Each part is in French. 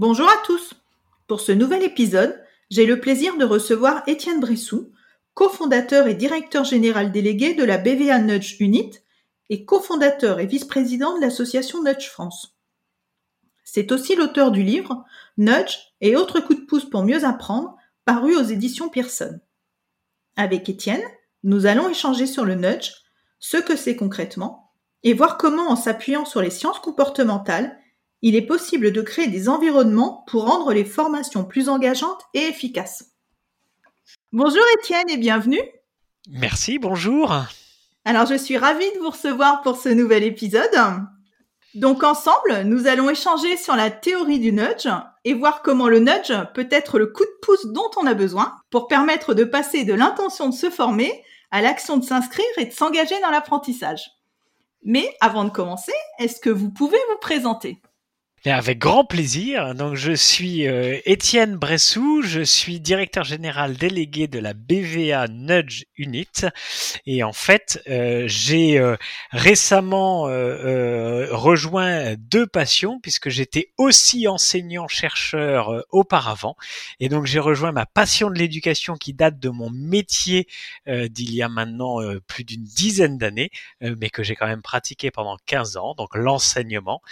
Bonjour à tous Pour ce nouvel épisode, j'ai le plaisir de recevoir Étienne Bressou, cofondateur et directeur général délégué de la BVA Nudge Unit et cofondateur et vice-président de l'association Nudge France. C'est aussi l'auteur du livre Nudge et autres coups de pouce pour mieux apprendre, paru aux éditions Pearson. Avec Étienne, nous allons échanger sur le nudge, ce que c'est concrètement, et voir comment en s'appuyant sur les sciences comportementales, il est possible de créer des environnements pour rendre les formations plus engageantes et efficaces. Bonjour Étienne et bienvenue. Merci, bonjour. Alors je suis ravie de vous recevoir pour ce nouvel épisode. Donc ensemble, nous allons échanger sur la théorie du nudge et voir comment le nudge peut être le coup de pouce dont on a besoin pour permettre de passer de l'intention de se former à l'action de s'inscrire et de s'engager dans l'apprentissage. Mais avant de commencer, est-ce que vous pouvez vous présenter? Avec grand plaisir. Donc, je suis euh, Étienne Bressou, je suis directeur général délégué de la BVA Nudge Unit. Et en fait, euh, j'ai euh, récemment rejoint deux passions puisque j'étais aussi enseignant-chercheur auparavant. Et donc, j'ai rejoint ma passion de l'éducation qui date de mon métier d'il y a maintenant plus d'une dizaine d'années, mais que j'ai quand même pratiqué pendant 15 ans, donc l'enseignement.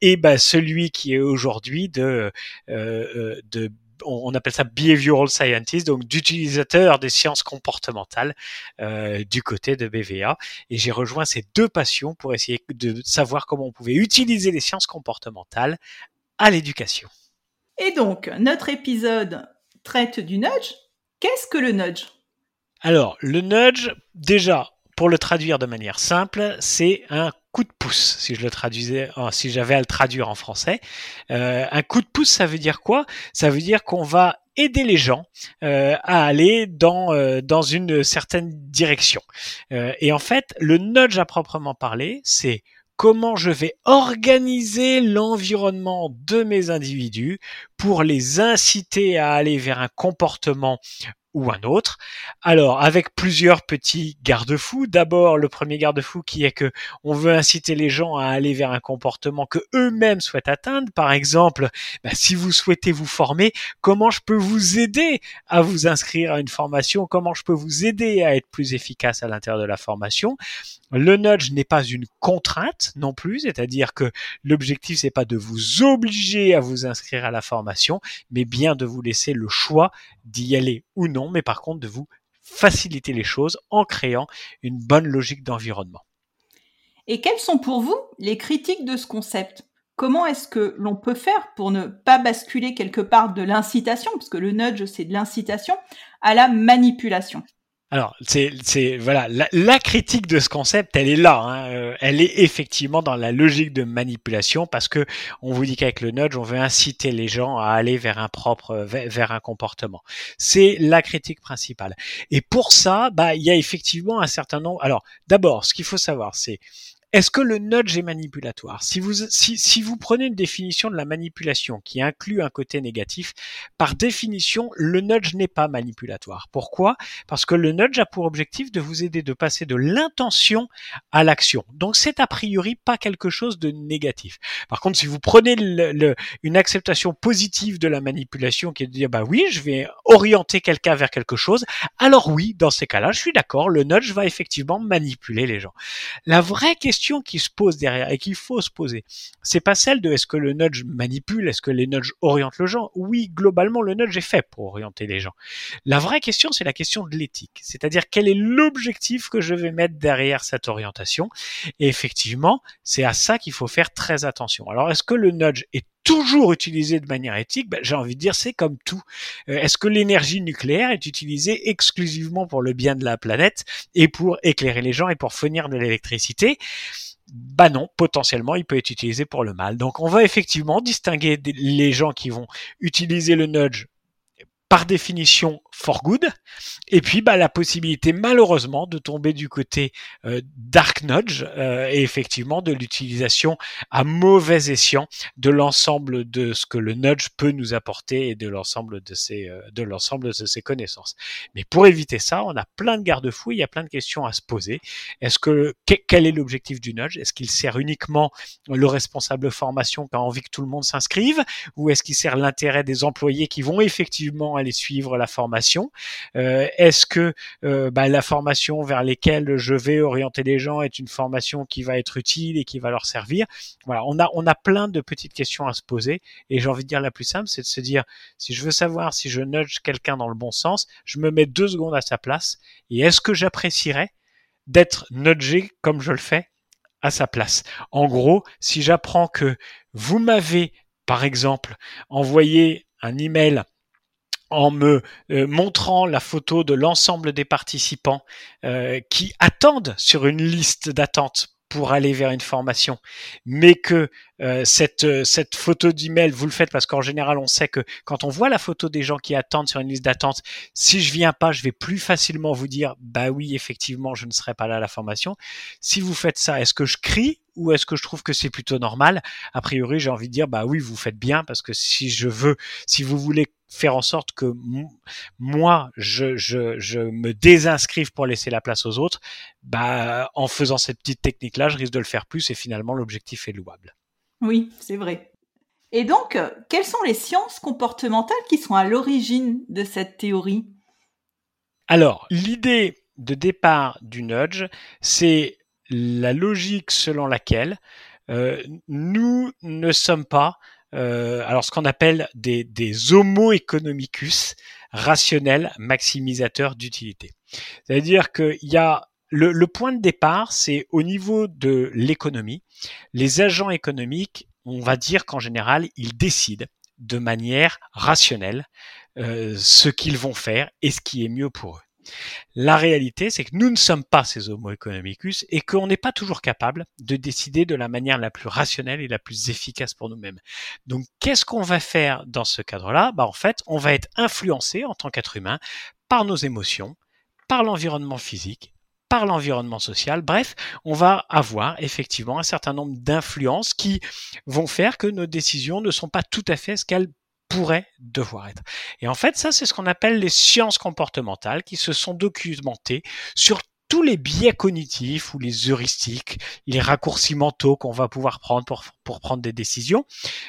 et ben, celui qui est aujourd'hui de, euh, euh, de on appelle ça behavioral scientist, donc d'utilisateur des sciences comportementales euh, du côté de BVA. Et j'ai rejoint ces deux passions pour essayer de savoir comment on pouvait utiliser les sciences comportementales à l'éducation. Et donc, notre épisode traite du nudge. Qu'est-ce que le nudge? Alors, le nudge, déjà, pour le traduire de manière simple, c'est un si je le traduisais, si j'avais à le traduire en français. Euh, un coup de pouce, ça veut dire quoi? Ça veut dire qu'on va aider les gens euh, à aller dans euh, dans une certaine direction. et en fait, le nudge à proprement parler, c'est comment je vais organiser l'environnement de mes individus pour les inciter à aller vers un comportement ou un autre. Alors, avec plusieurs petits garde-fous. D'abord, le premier garde-fou qui est que on veut inciter les gens à aller vers un comportement que eux-mêmes souhaitent atteindre. Par exemple, bah, si vous souhaitez vous former, comment je peux vous aider à vous inscrire à une formation? Comment je peux vous aider à être plus efficace à l'intérieur de la formation? Le nudge n'est pas une contrainte non plus, c'est-à-dire que l'objectif c'est pas de vous obliger à vous inscrire à la formation, mais bien de vous laisser le choix d'y aller ou non mais par contre de vous faciliter les choses en créant une bonne logique d'environnement. Et quelles sont pour vous les critiques de ce concept? Comment est-ce que l'on peut faire pour ne pas basculer quelque part de l'incitation, parce que le nudge c'est de l'incitation, à la manipulation alors, c'est, voilà, la, critique de ce concept, elle est là. Hein. Euh, elle est effectivement dans la logique de manipulation parce que on vous dit qu'avec le nudge, on veut inciter les gens à aller vers un propre, vers, un comportement. C'est la critique principale. Et pour ça, bah, il y a effectivement un certain nombre. Alors, d'abord, ce qu'il faut savoir, c'est est-ce que le nudge est manipulatoire? Si vous, si, si vous prenez une définition de la manipulation qui inclut un côté négatif, par définition, le nudge n'est pas manipulatoire. Pourquoi? Parce que le nudge a pour objectif de vous aider de passer de l'intention à l'action. Donc c'est a priori pas quelque chose de négatif. Par contre, si vous prenez le, une acceptation positive de la manipulation qui est de dire bah oui, je vais orienter quelqu'un vers quelque chose, alors oui, dans ces cas-là, je suis d'accord, le nudge va effectivement manipuler les gens. La vraie question qui se pose derrière et qu'il faut se poser, c'est pas celle de est-ce que le nudge manipule, est-ce que les nudges orientent le gens. Oui, globalement, le nudge est fait pour orienter les gens. La vraie question, c'est la question de l'éthique, c'est-à-dire quel est l'objectif que je vais mettre derrière cette orientation? Et effectivement, c'est à ça qu'il faut faire très attention. Alors, est-ce que le nudge est toujours utilisé de manière éthique, ben, j'ai envie de dire c'est comme tout. Euh, est-ce que l'énergie nucléaire est utilisée exclusivement pour le bien de la planète et pour éclairer les gens et pour fournir de l'électricité? Bah non, potentiellement, il peut être utilisé pour le mal. Donc, on va effectivement distinguer les gens qui vont utiliser le nudge par définition for good, et puis bah, la possibilité malheureusement de tomber du côté euh, dark nudge euh, et effectivement de l'utilisation à mauvais escient de l'ensemble de ce que le nudge peut nous apporter et de l'ensemble de ses euh, de l'ensemble de ses connaissances. Mais pour éviter ça, on a plein de garde-fous, il y a plein de questions à se poser. Est-ce que quel est l'objectif du nudge? Est-ce qu'il sert uniquement le responsable formation qui a envie que tout le monde s'inscrive, ou est-ce qu'il sert l'intérêt des employés qui vont effectivement aller suivre la formation euh, Est-ce que euh, bah, la formation vers lesquelles je vais orienter les gens est une formation qui va être utile et qui va leur servir? Voilà, on a on a plein de petites questions à se poser et j'ai envie de dire la plus simple, c'est de se dire si je veux savoir si je nudge quelqu'un dans le bon sens, je me mets deux secondes à sa place et est-ce que j'apprécierais d'être nudgé comme je le fais à sa place? En gros, si j'apprends que vous m'avez, par exemple, envoyé un email en me euh, montrant la photo de l'ensemble des participants euh, qui attendent sur une liste d'attente pour aller vers une formation, mais que euh, cette, euh, cette photo d'email, vous le faites parce qu'en général, on sait que quand on voit la photo des gens qui attendent sur une liste d'attente, si je viens pas, je vais plus facilement vous dire, bah oui, effectivement, je ne serai pas là à la formation. Si vous faites ça, est-ce que je crie ou est-ce que je trouve que c'est plutôt normal? A priori, j'ai envie de dire, bah oui, vous faites bien parce que si je veux, si vous voulez faire en sorte que moi, je, je, je me désinscrive pour laisser la place aux autres, bah, en faisant cette petite technique-là, je risque de le faire plus et finalement, l'objectif est louable. Oui, c'est vrai. Et donc, quelles sont les sciences comportementales qui sont à l'origine de cette théorie? Alors, l'idée de départ du nudge, c'est la logique selon laquelle euh, nous ne sommes pas euh, alors ce qu'on appelle des, des homo economicus rationnels maximisateurs d'utilité. C'est-à-dire qu'il y a le, point de départ, c'est au niveau de l'économie. Les agents économiques, on va dire qu'en général, ils décident de manière rationnelle euh, ce qu'ils vont faire et ce qui est mieux pour eux. La réalité, c'est que nous ne sommes pas ces homo economicus et qu'on n'est pas toujours capable de décider de la manière la plus rationnelle et la plus efficace pour nous-mêmes. Donc, qu'est-ce qu'on va faire dans ce cadre-là? Bah, En fait, on va être influencé en tant qu'être humain par nos émotions, par l'environnement physique, par l'environnement social. Bref, on va avoir effectivement un certain nombre d'influences qui vont faire que nos décisions ne sont pas tout à fait ce qu'elles pourrait devoir être. Et en fait, ça, c'est ce qu'on appelle les sciences comportementales qui se sont documentées sur tous les biais cognitifs ou les heuristiques, les raccourcis mentaux qu'on va pouvoir prendre pour, pour prendre des décisions,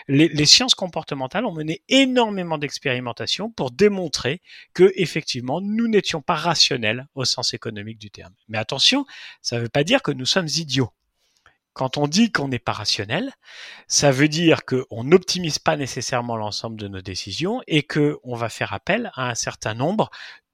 les, sciences comportementales ont mené énormément d'expérimentations pour démontrer que effectivement nous n'étions pas rationnels au sens économique du terme. Mais attention, ça ne veut pas dire que nous sommes idiots. Quand on dit qu'on n'est pas rationnel, ça veut dire qu'on n'optimise pas nécessairement l'ensemble de nos décisions et qu'on va faire appel à un certain nombre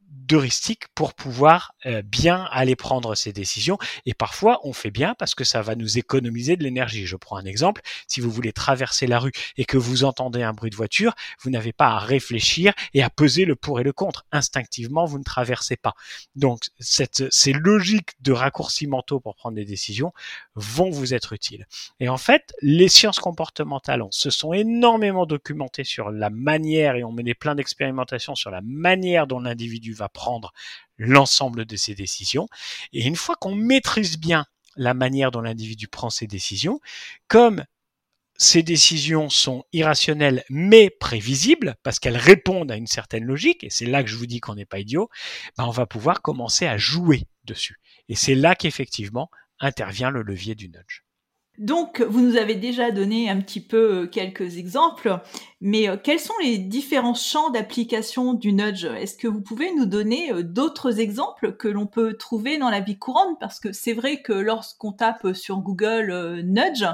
d'heuristiques pour pouvoir euh, bien aller prendre ces décisions. Et parfois, on fait bien parce que ça va nous économiser de l'énergie. Je prends un exemple. Si vous voulez traverser la rue et que vous entendez un bruit de voiture, vous n'avez pas à réfléchir et à peser le pour et le contre. Instinctivement, vous ne traversez pas. Donc, cette, ces logiques de raccourcis mentaux pour prendre des décisions vont vous être utiles. Et en fait, les sciences comportementales se sont énormément documentées sur la manière et ont mené plein d'expérimentations sur la manière dont l'individu va prendre l'ensemble de ses décisions. Et une fois qu'on maîtrise bien la manière dont l'individu prend ses décisions, comme ces décisions sont irrationnelles mais prévisibles parce qu'elles répondent à une certaine logique, et c'est là que je vous dis qu'on n'est pas idiot, ben on va pouvoir commencer à jouer dessus. Et c'est là qu'effectivement intervient le levier du nudge. Donc, vous nous avez déjà donné un petit peu euh, quelques exemples, mais euh, quels sont les différents champs d'application du nudge? Est-ce que vous pouvez nous donner euh, d'autres exemples que l'on peut trouver dans la vie courante? Parce que c'est vrai que lorsqu'on tape sur Google nudge,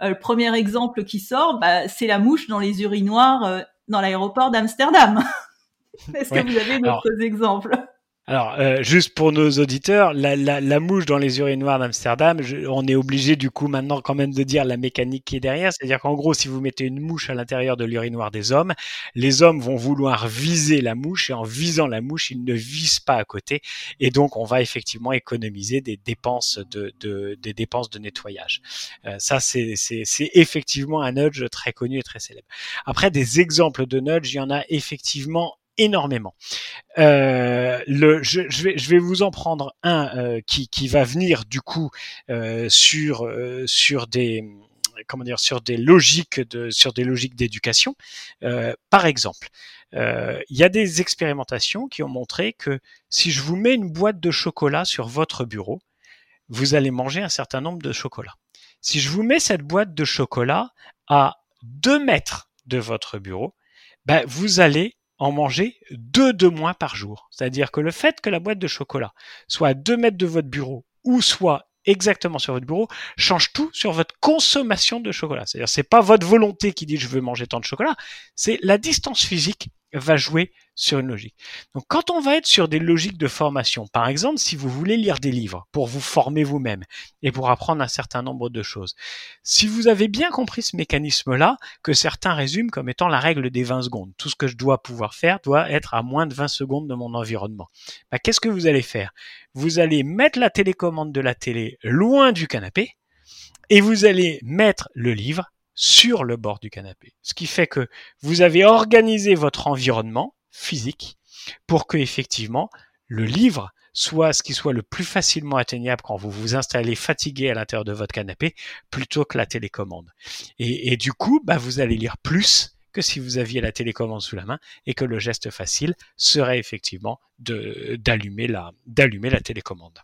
le premier exemple qui sort, bah, c'est la mouche dans les urinoirs dans l'aéroport d'Amsterdam. Est-ce que vous avez d'autres exemples? Alors, euh, juste pour nos auditeurs, la, la, la mouche dans les urinoirs d'Amsterdam, on est obligé du coup maintenant quand même de dire la mécanique qui est derrière. C'est-à-dire qu'en gros, si vous mettez une mouche à l'intérieur de l'urinoir des hommes, les hommes vont vouloir viser la mouche et en visant la mouche, ils ne visent pas à côté. Et donc, on va effectivement économiser des dépenses de, de des dépenses de nettoyage. Euh, ça, c'est effectivement un nudge très connu et très célèbre. Après, des exemples de nudge, il y en a effectivement énormément. Euh, je, vais, vous en prendre un euh, qui, qui va venir du coup euh, sur sur des comment dire sur des logiques de sur des logiques d'éducation. Par exemple, il y a des expérimentations qui ont montré que si je vous mets une boîte de chocolat sur votre bureau, vous allez manger un certain nombre de chocolats. Si je vous mets cette boîte de chocolat à 2 mètres de votre bureau, ben, vous allez en manger deux de moins par jour. C'est-à-dire que le fait que la boîte de chocolat soit à 2 mètres de votre bureau ou soit exactement sur votre bureau change tout sur votre consommation de chocolat. C'est-à-dire c'est pas votre volonté qui dit je veux manger tant de chocolat, c'est la distance physique va jouer sur une logique. Donc quand on va être sur des logiques de formation, par exemple, si vous voulez lire des livres pour vous former vous-même et pour apprendre un certain nombre de choses, si vous avez bien compris ce mécanisme-là, que certains résument comme étant la règle des 20 secondes, tout ce que je dois pouvoir faire doit être à moins de 20 secondes de mon environnement. Bah, Qu'est-ce que vous allez faire? Vous allez mettre la télécommande de la télé loin du canapé et vous allez mettre le livre sur le bord du canapé. Ce qui fait que vous avez organisé votre environnement physique pour que effectivement le livre soit ce qui soit le plus facilement atteignable quand vous vous installez fatigué à l'intérieur de votre canapé plutôt que la télécommande. Et, du coup, bah, vous allez lire plus que si vous aviez la télécommande sous la main et que le geste facile serait effectivement d'allumer la, d'allumer la télécommande.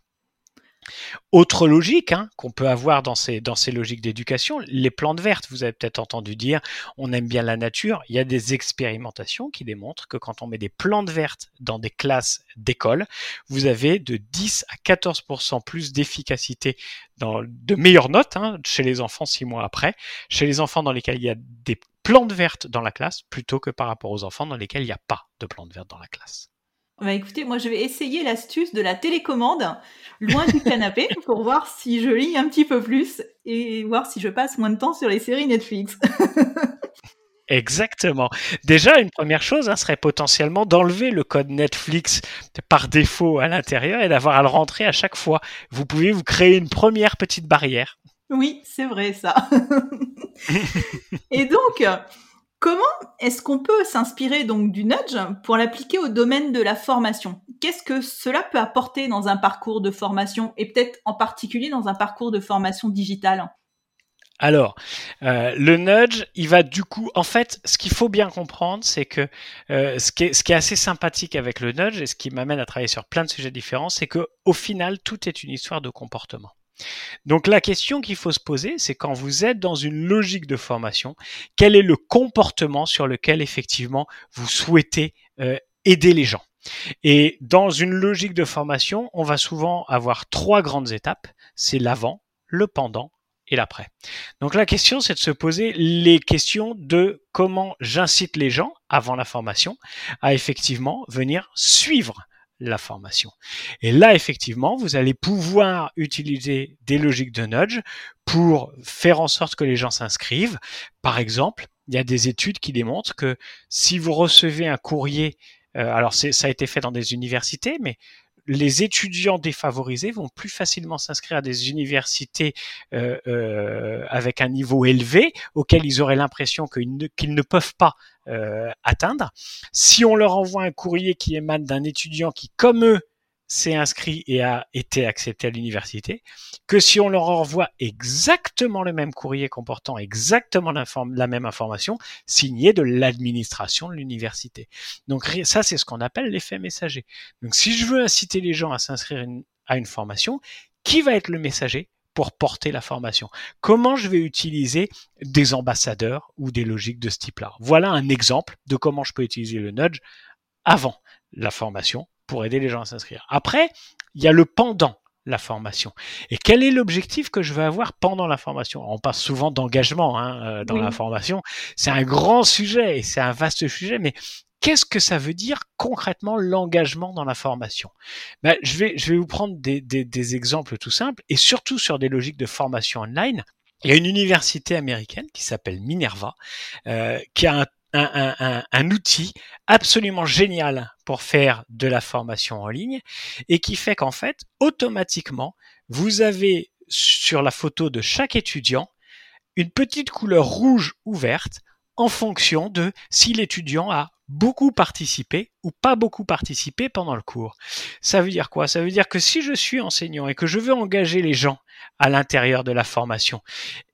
Autre logique hein, qu'on peut avoir dans ces, logiques d'éducation, les plantes vertes, vous avez peut-être entendu dire, on aime bien la nature. Il y a des expérimentations qui démontrent que quand on met des plantes vertes dans des classes d'école, vous avez de 10 à 14% plus d'efficacité, de meilleures notes hein, chez les enfants six mois après, chez les enfants dans lesquels il y a des plantes vertes dans la classe, plutôt que par rapport aux enfants dans lesquels il n'y a pas de plantes vertes dans la classe. Bah écoutez, moi je vais essayer l'astuce de la télécommande loin du canapé pour voir si je lis un petit peu plus et voir si je passe moins de temps sur les séries Netflix. Exactement. Déjà, une première chose hein, serait potentiellement d'enlever le code Netflix par défaut à l'intérieur et d'avoir à le rentrer à chaque fois. Vous pouvez vous créer une première petite barrière. Oui, c'est vrai ça. et donc, Comment est-ce qu'on peut s'inspirer donc du nudge pour l'appliquer au domaine de la formation? Qu'est-ce que cela peut apporter dans un parcours de formation et peut-être en particulier dans un parcours de formation digitale? Alors, euh, le nudge, il va du coup, en fait, ce qu'il faut bien comprendre, c'est que euh, ce, qui est, assez sympathique avec le nudge et ce qui m'amène à travailler sur plein de sujets différents, c'est que au final, tout est une histoire de comportement. Donc la question qu'il faut se poser, c'est quand vous êtes dans une logique de formation, quel est le comportement sur lequel effectivement vous souhaitez euh, aider les gens? Et dans une logique de formation, on va souvent avoir trois grandes étapes, c'est l'avant, le pendant et l'après. Donc la question, c'est de se poser les questions de comment j'incite les gens avant la formation à effectivement venir suivre la formation. Et là, effectivement, vous allez pouvoir utiliser des logiques de nudge pour faire en sorte que les gens s'inscrivent. Par exemple, il y a des études qui démontrent que si vous recevez un courrier, euh, alors ça a été fait dans des universités, mais les étudiants défavorisés vont plus facilement s'inscrire à des universités euh, euh, avec un niveau élevé auquel ils auraient l'impression qu'ils ne, peuvent pas atteindre. Si on leur envoie un courrier qui émane d'un étudiant qui, comme eux, s'est inscrit et a été accepté à l'université, que si on leur envoie exactement le même courrier comportant exactement la même information, signé de l'administration de l'université. Donc ça, c'est ce qu'on appelle l'effet messager. Donc si je veux inciter les gens à s'inscrire à une formation, qui va être le messager? Pour porter la formation Comment je vais utiliser des ambassadeurs ou des logiques de ce type-là? Voilà un exemple de comment je peux utiliser le nudge avant la formation pour aider les gens à s'inscrire. Après, il y a le pendant la formation. Et quel est l'objectif que je veux avoir pendant la formation? On parle souvent d'engagement hein, euh, dans la formation. C'est un grand sujet et c'est un vaste sujet, mais qu'est-ce que ça veut dire concrètement l'engagement dans la formation? Ben, je, vais, je vais vous prendre des, des, exemples tout simples et surtout sur des logiques de formation online. Il y a une université américaine qui s'appelle Minerva, euh, qui a un un, outil absolument génial pour faire de la formation en ligne et qui fait qu'en fait, automatiquement, vous avez sur la photo de chaque étudiant une petite couleur rouge ou verte en fonction de si l'étudiant a beaucoup participé ou pas beaucoup participé pendant le cours. Ça veut dire quoi? Ça veut dire que si je suis enseignant et que je veux engager les gens à l'intérieur de la formation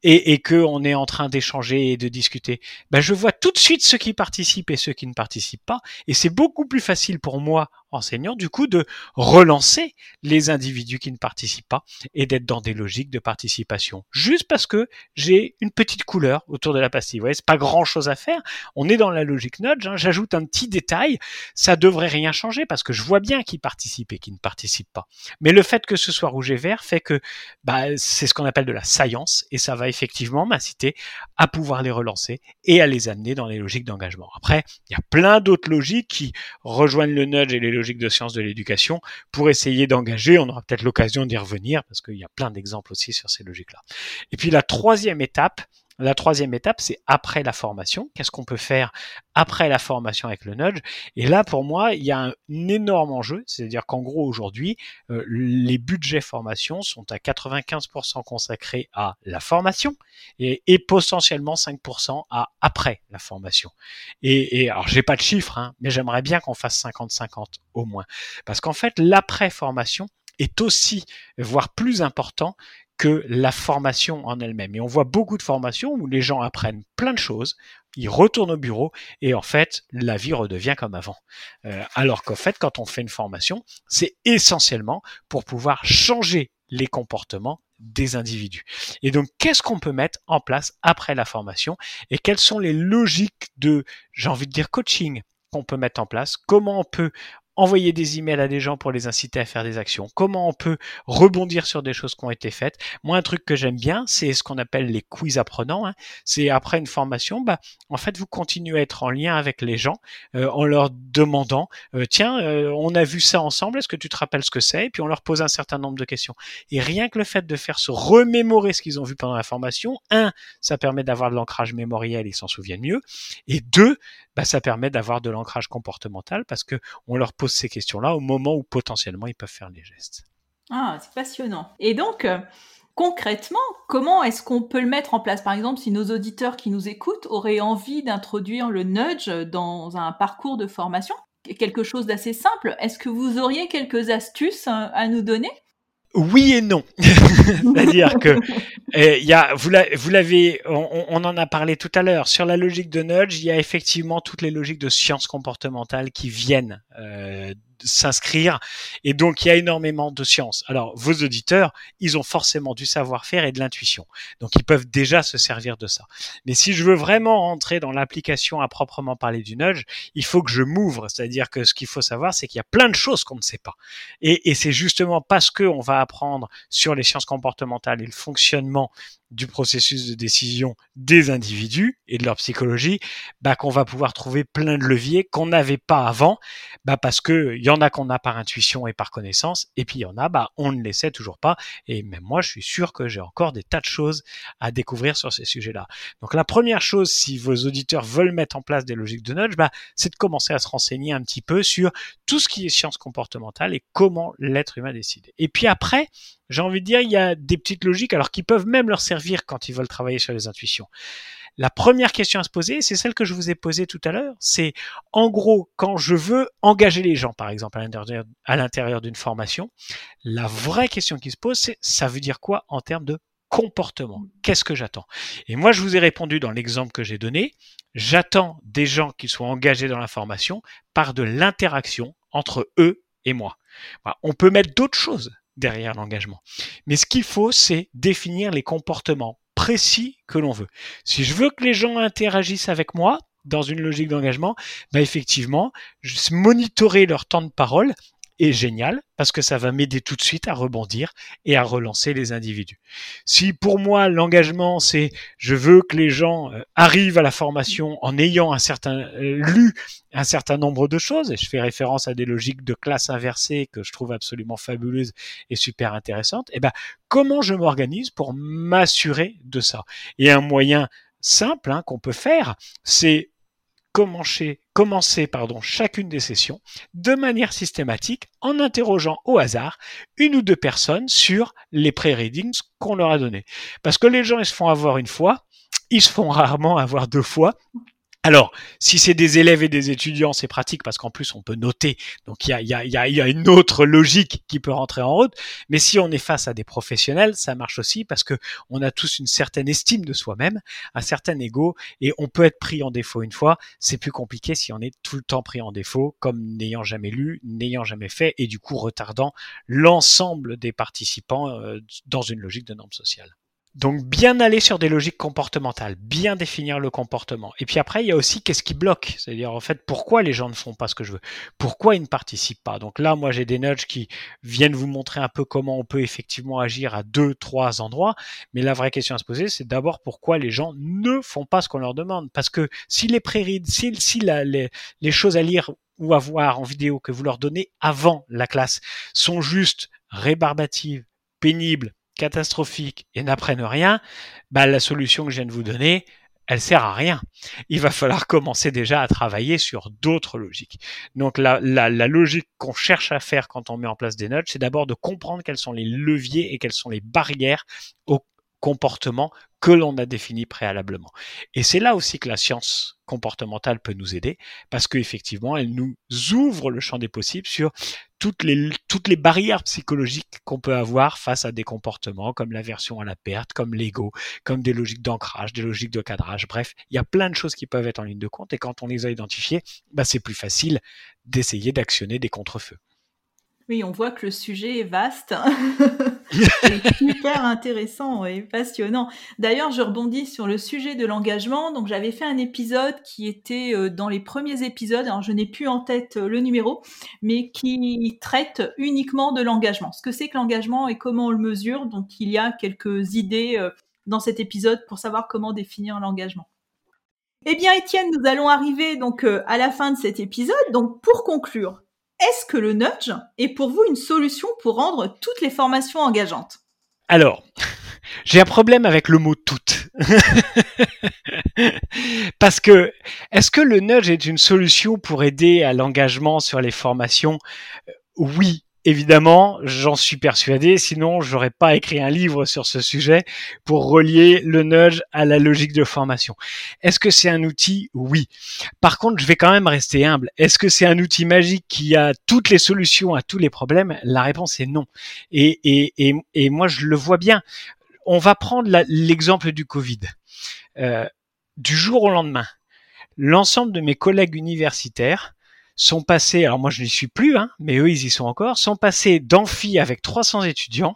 et, et que on est en train d'échanger et de discuter, ben je vois tout de suite ceux qui participent et ceux qui ne participent pas et c'est beaucoup plus facile pour moi enseignant du coup de relancer les individus qui ne participent pas et d'être dans des logiques de participation juste parce que j'ai une petite couleur autour de la pastille. Vous voyez, c'est pas grand chose à faire. On est dans la logique nudge. Hein. J'ajoute un petit détail ça devrait rien changer parce que je vois bien qui participe et qui ne participe pas. Mais le fait que ce soit rouge et vert fait que bah, c'est ce qu'on appelle de la science et ça va effectivement m'inciter à pouvoir les relancer et à les amener dans les logiques d'engagement. Après, il y a plein d'autres logiques qui rejoignent le nudge et les logiques de sciences de l'éducation pour essayer d'engager. On aura peut-être l'occasion d'y revenir parce qu'il y a plein d'exemples aussi sur ces logiques-là. Et puis la troisième étape, la troisième étape, c'est après la formation. Qu'est-ce qu'on peut faire après la formation avec le nudge? Et là, pour moi, il y a un énorme enjeu. C'est-à-dire qu'en gros, aujourd'hui, euh, les budgets formation sont à 95% consacrés à la formation et, potentiellement 5% à après la formation. Et, alors, j'ai pas de chiffres, hein, mais j'aimerais bien qu'on fasse 50-50 au moins. Parce qu'en fait, l'après-formation est aussi, voire plus important que la formation en elle-même. Et on voit beaucoup de formations où les gens apprennent plein de choses, ils retournent au bureau et en fait, la vie redevient comme avant. Euh, alors qu'en fait, quand on fait une formation, c'est essentiellement pour pouvoir changer les comportements des individus. Et donc, qu'est-ce qu'on peut mettre en place après la formation et quelles sont les logiques de, j'ai envie de dire, coaching qu'on peut mettre en place, comment on peut envoyer des emails à des gens pour les inciter à faire des actions, comment on peut rebondir sur des choses qui ont été faites? Moi, un truc que j'aime bien, c'est ce qu'on appelle les quiz apprenants. Hein. C'est après une formation, bah, en fait, vous continuez à être en lien avec les gens euh, en leur demandant, euh, tiens, euh, on a vu ça ensemble, est-ce que tu te rappelles ce que c'est Et puis on leur pose un certain nombre de questions. Et rien que le fait de faire se remémorer ce qu'ils ont vu pendant la formation, un, ça permet d'avoir de l'ancrage mémoriel, ils s'en souviennent mieux. Et deux, bah, ça permet d'avoir de l'ancrage comportemental parce que on leur pose ces questions-là au moment où potentiellement ils peuvent faire les gestes. Ah, c'est passionnant. Et donc, euh, concrètement, comment est-ce qu'on peut le mettre en place? Par exemple, si nos auditeurs qui nous écoutent auraient envie d'introduire le nudge dans un parcours de formation, quelque chose d'assez simple, est-ce que vous auriez quelques astuces euh, à nous donner? Oui et non. C'est-à-dire que euh, il y a, vous l'avez, on, on, en a parlé tout à l'heure sur la logique de nudge. Il y a effectivement toutes les logiques de sciences comportementales qui viennent euh, s'inscrire. Et donc, il y a énormément de sciences. Alors, vos auditeurs, ils ont forcément du savoir-faire et de l'intuition. Donc, ils peuvent déjà se servir de ça. Mais si je veux vraiment rentrer dans l'application à proprement parler du nudge, il faut que je m'ouvre. C'est-à-dire que ce qu'il faut savoir, c'est qu'il y a plein de choses qu'on ne sait pas. Et, et c'est justement parce qu'on va apprendre sur les sciences comportementales et le fonctionnement du processus de décision des individus et de leur psychologie, bah, qu'on va pouvoir trouver plein de leviers qu'on n'avait pas avant, bah, parce que y en a qu'on a par intuition et par connaissance, et puis il y en a, bah, on ne les sait toujours pas. Et même moi, je suis sûr que j'ai encore des tas de choses à découvrir sur ces sujets-là. Donc la première chose, si vos auditeurs veulent mettre en place des logiques de nudge, bah, c'est de commencer à se renseigner un petit peu sur tout ce qui est science comportementale et comment l'être humain décide. Et puis après, j'ai envie de dire, il y a des petites logiques, alors qui peuvent même leur servir quand ils veulent travailler sur les intuitions. La première question à se poser, c'est celle que je vous ai posée tout à l'heure. C'est en gros, quand je veux engager les gens, par exemple, à l'intérieur d'une formation, la vraie question qui se pose, c'est ça veut dire quoi en termes de comportement? Qu'est-ce que j'attends? Et moi, je vous ai répondu dans l'exemple que j'ai donné. J'attends des gens qui soient engagés dans la formation par de l'interaction entre eux et moi. On peut mettre d'autres choses derrière l'engagement. Mais ce qu'il faut, c'est définir les comportements précis que l'on veut. Si je veux que les gens interagissent avec moi dans une logique d'engagement, bah effectivement, je monitorer leur temps de parole génial parce que ça va m'aider tout de suite à rebondir et à relancer les individus. Si pour moi l'engagement c'est je veux que les gens euh, arrivent à la formation en ayant un certain euh, lu un certain nombre de choses et je fais référence à des logiques de classe inversée que je trouve absolument fabuleuses et super intéressantes, et eh ben comment je m'organise pour m'assurer de ça? Et un moyen simple hein, qu'on peut faire, c'est commencer, chacune des sessions de manière systématique en interrogeant au hasard une ou deux personnes sur les pré-readings qu'on leur a donnés. Parce que les gens, ils se font avoir une fois, ils se font rarement avoir deux fois, alors, si c'est des élèves et des étudiants, c'est pratique parce qu'en plus on peut noter. Donc il y a, une autre logique qui peut rentrer en route. Mais si on est face à des professionnels, ça marche aussi parce que on a tous une certaine estime de soi-même, un certain ego, et on peut être pris en défaut une fois. C'est plus compliqué si on est tout le temps pris en défaut, comme n'ayant jamais lu, n'ayant jamais fait, et du coup retardant l'ensemble des participants euh, dans une logique de normes sociales. Donc bien aller sur des logiques comportementales, bien définir le comportement. Et puis après, il y a aussi qu'est-ce qui bloque, c'est-à-dire en fait pourquoi les gens ne font pas ce que je veux, pourquoi ils ne participent pas? Donc là, moi j'ai des nudges qui viennent vous montrer un peu comment on peut effectivement agir à deux, trois endroits. Mais la vraie question à se poser, c'est d'abord pourquoi les gens ne font pas ce qu'on leur demande? Parce que si les pré si, si les, les choses à lire ou à voir en vidéo que vous leur donnez avant la classe sont juste rébarbatives, pénibles, catastrophiques et n'apprennent rien, bah, la solution que je viens de vous donner, elle sert à rien. Il va falloir commencer déjà à travailler sur d'autres logiques. Donc la, la, la logique qu'on cherche à faire quand on met en place des notes, c'est d'abord de comprendre quels sont les leviers et quelles sont les barrières au comportement que l'on a défini préalablement. Et c'est là aussi que la science comportementale peut nous aider, parce qu'effectivement, elle nous ouvre le champ des possibles sur toutes les, barrières psychologiques qu'on peut avoir face à des comportements comme l'aversion à la perte, comme l'ego, comme des logiques d'ancrage, des logiques de cadrage. Bref, il y a plein de choses qui peuvent être en ligne de compte et quand on les a identifiées, bah, c'est plus facile d'essayer d'actionner des contrefeux. Oui, on voit que le sujet est vaste, c'est super intéressant et passionnant. D'ailleurs, je rebondis sur le sujet de l'engagement. Donc, j'avais fait un épisode qui était euh, dans les premiers épisodes. Alors, je n'ai plus en tête euh, le numéro, mais qui traite uniquement de l'engagement. Ce que c'est que l'engagement et comment on le mesure? Donc, il y a quelques idées euh, dans cet épisode pour savoir comment définir l'engagement. Eh bien, Étienne, nous allons arriver donc à la fin de cet épisode. Donc, pour conclure, est-ce que le nudge est pour vous une solution pour rendre toutes les formations engageantes? Alors, j'ai un problème avec le mot toutes. Parce que, est-ce que le nudge est une solution pour aider à l'engagement sur les formations? Oui, Évidemment, j'en suis persuadé, sinon j'aurais pas écrit un livre sur ce sujet pour relier le nudge à la logique de formation. Est-ce que c'est un outil? Oui. Par contre, je vais quand même rester humble. Est-ce que c'est un outil magique qui a toutes les solutions à tous les problèmes? La réponse est non. Et, et, et, et moi, je le vois bien. On va prendre l'exemple du Covid. Euh, du jour au lendemain, l'ensemble de mes collègues universitaires sont passés, alors moi je n'y suis plus, hein, mais eux ils y sont encore, sont passés d'amphi avec 300 étudiants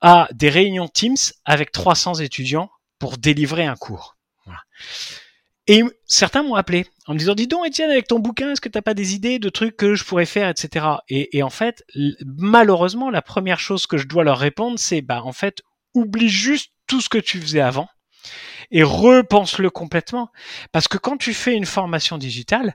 à des réunions Teams avec 300 étudiants pour délivrer un cours. Et certains m'ont appelé en me disant dis donc Étienne avec ton bouquin est-ce que tu n'as pas des idées de trucs que je pourrais faire etc. Et, et en fait malheureusement la première chose que je dois leur répondre c'est bah en fait oublie juste tout ce que tu faisais avant et repense-le complètement. Parce que quand tu fais une formation digitale,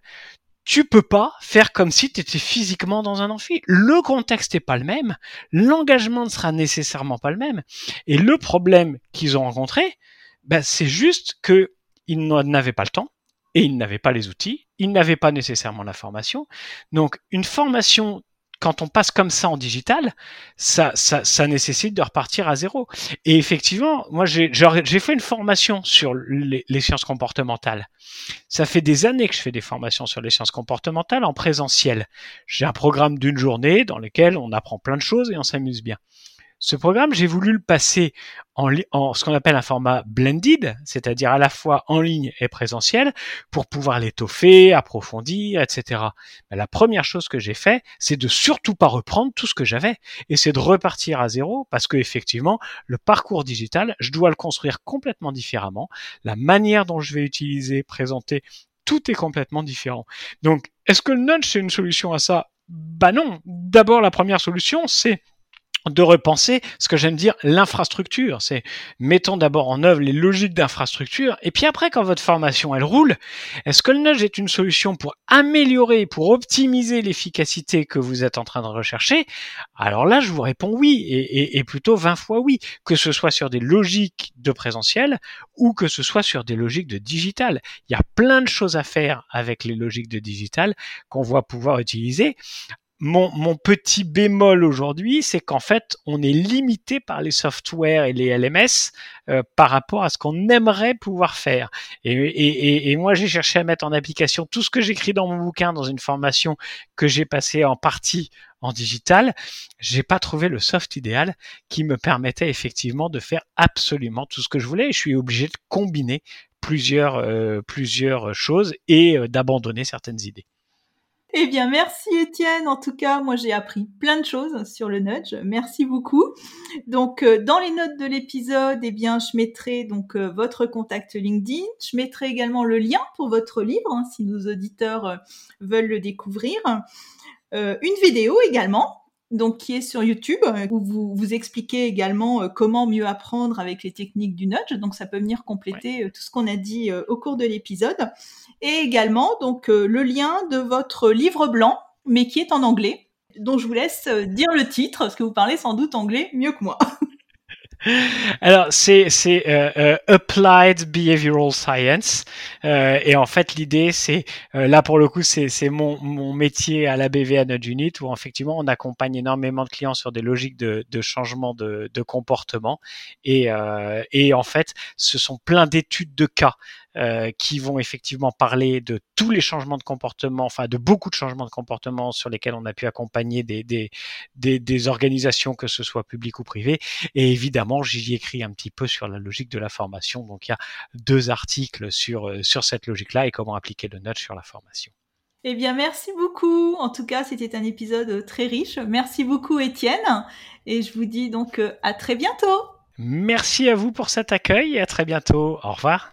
tu peux pas faire comme si tu étais physiquement dans un amphi. Le contexte n'est pas le même, l'engagement ne sera nécessairement pas le même. Et le problème qu'ils ont rencontré, ben, c'est juste qu'ils n'avaient pas le temps et ils n'avaient pas les outils, ils n'avaient pas nécessairement la formation. Donc une formation quand on passe comme ça en digital, ça, ça, nécessite de repartir à zéro. Et effectivement, moi, j'ai fait une formation sur les, sciences comportementales. Ça fait des années que je fais des formations sur les sciences comportementales en présentiel. J'ai un programme d'une journée dans lequel on apprend plein de choses et on s'amuse bien. Ce programme, j'ai voulu le passer en, ce qu'on appelle un format blended, c'est-à-dire à la fois en ligne et présentiel, pour pouvoir l'étoffer, approfondir, etc. La première chose que j'ai fait, c'est de surtout pas reprendre tout ce que j'avais, et c'est de repartir à zéro, parce que effectivement, le parcours digital, je dois le construire complètement différemment. La manière dont je vais utiliser, présenter tout est complètement différent. Donc, est-ce que le nudge c'est une solution à ça? Bah non. D'abord, la première solution, c'est de repenser ce que j'aime dire l'infrastructure. C'est mettons d'abord en œuvre les logiques d'infrastructure et puis après quand votre formation elle roule, est-ce que le nudge est une solution pour améliorer, pour optimiser l'efficacité que vous êtes en train de rechercher? Alors là je vous réponds oui et, et, plutôt 20 fois oui, que ce soit sur des logiques de présentiel ou que ce soit sur des logiques de digital. Il y a plein de choses à faire avec les logiques de digital qu'on va pouvoir utiliser mon, petit bémol aujourd'hui, c'est qu'en fait, on est limité par les softwares et les LMS euh, par rapport à ce qu'on aimerait pouvoir faire. Et, moi, j'ai cherché à mettre en application tout ce que j'écris dans mon bouquin dans une formation que j'ai passée en partie en digital. J'ai pas trouvé le soft idéal qui me permettait effectivement de faire absolument tout ce que je voulais. Et je suis obligé de combiner plusieurs, euh, plusieurs choses et euh, d'abandonner certaines idées. Eh bien, merci Étienne. En tout cas, moi, j'ai appris plein de choses sur le nudge. Merci beaucoup. Donc, euh, dans les notes de l'épisode, eh bien, je mettrai donc euh, votre contact LinkedIn. Je mettrai également le lien pour votre livre, hein, si nos auditeurs euh, veulent le découvrir. une vidéo également donc qui est sur YouTube, où vous, vous expliquez également comment mieux apprendre avec les techniques du nudge. Donc ça peut venir compléter tout ce qu'on a dit au cours de l'épisode et également donc euh, le lien de votre livre blanc, mais qui est en anglais, dont je vous laisse euh, dire le titre, parce que vous parlez sans doute anglais mieux que moi. Alors, c'est c'est euh, Applied Behavioral Science. Et en fait l'idée c'est là pour le coup c'est mon mon métier à la BVA Nudge Unit où effectivement on accompagne énormément de clients sur des logiques de de changement de de comportement. Et et en fait ce sont plein d'études de cas euh, qui vont effectivement parler de tous les changements de comportement, enfin de beaucoup de changements de comportement sur lesquels on a pu accompagner des, des, des, des organisations, que ce soit publiques ou privées. Et évidemment, j'y écrit un petit peu sur la logique de la formation. Donc il y a deux articles sur, euh, sur cette logique-là et comment appliquer le nudge sur la formation. Eh bien, merci beaucoup. En tout cas, c'était un épisode très riche. Merci beaucoup, Étienne. Et je vous dis donc euh, à très bientôt. Merci à vous pour cet accueil et à très bientôt. Au revoir.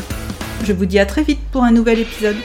je vous dis à très vite pour un nouvel épisode.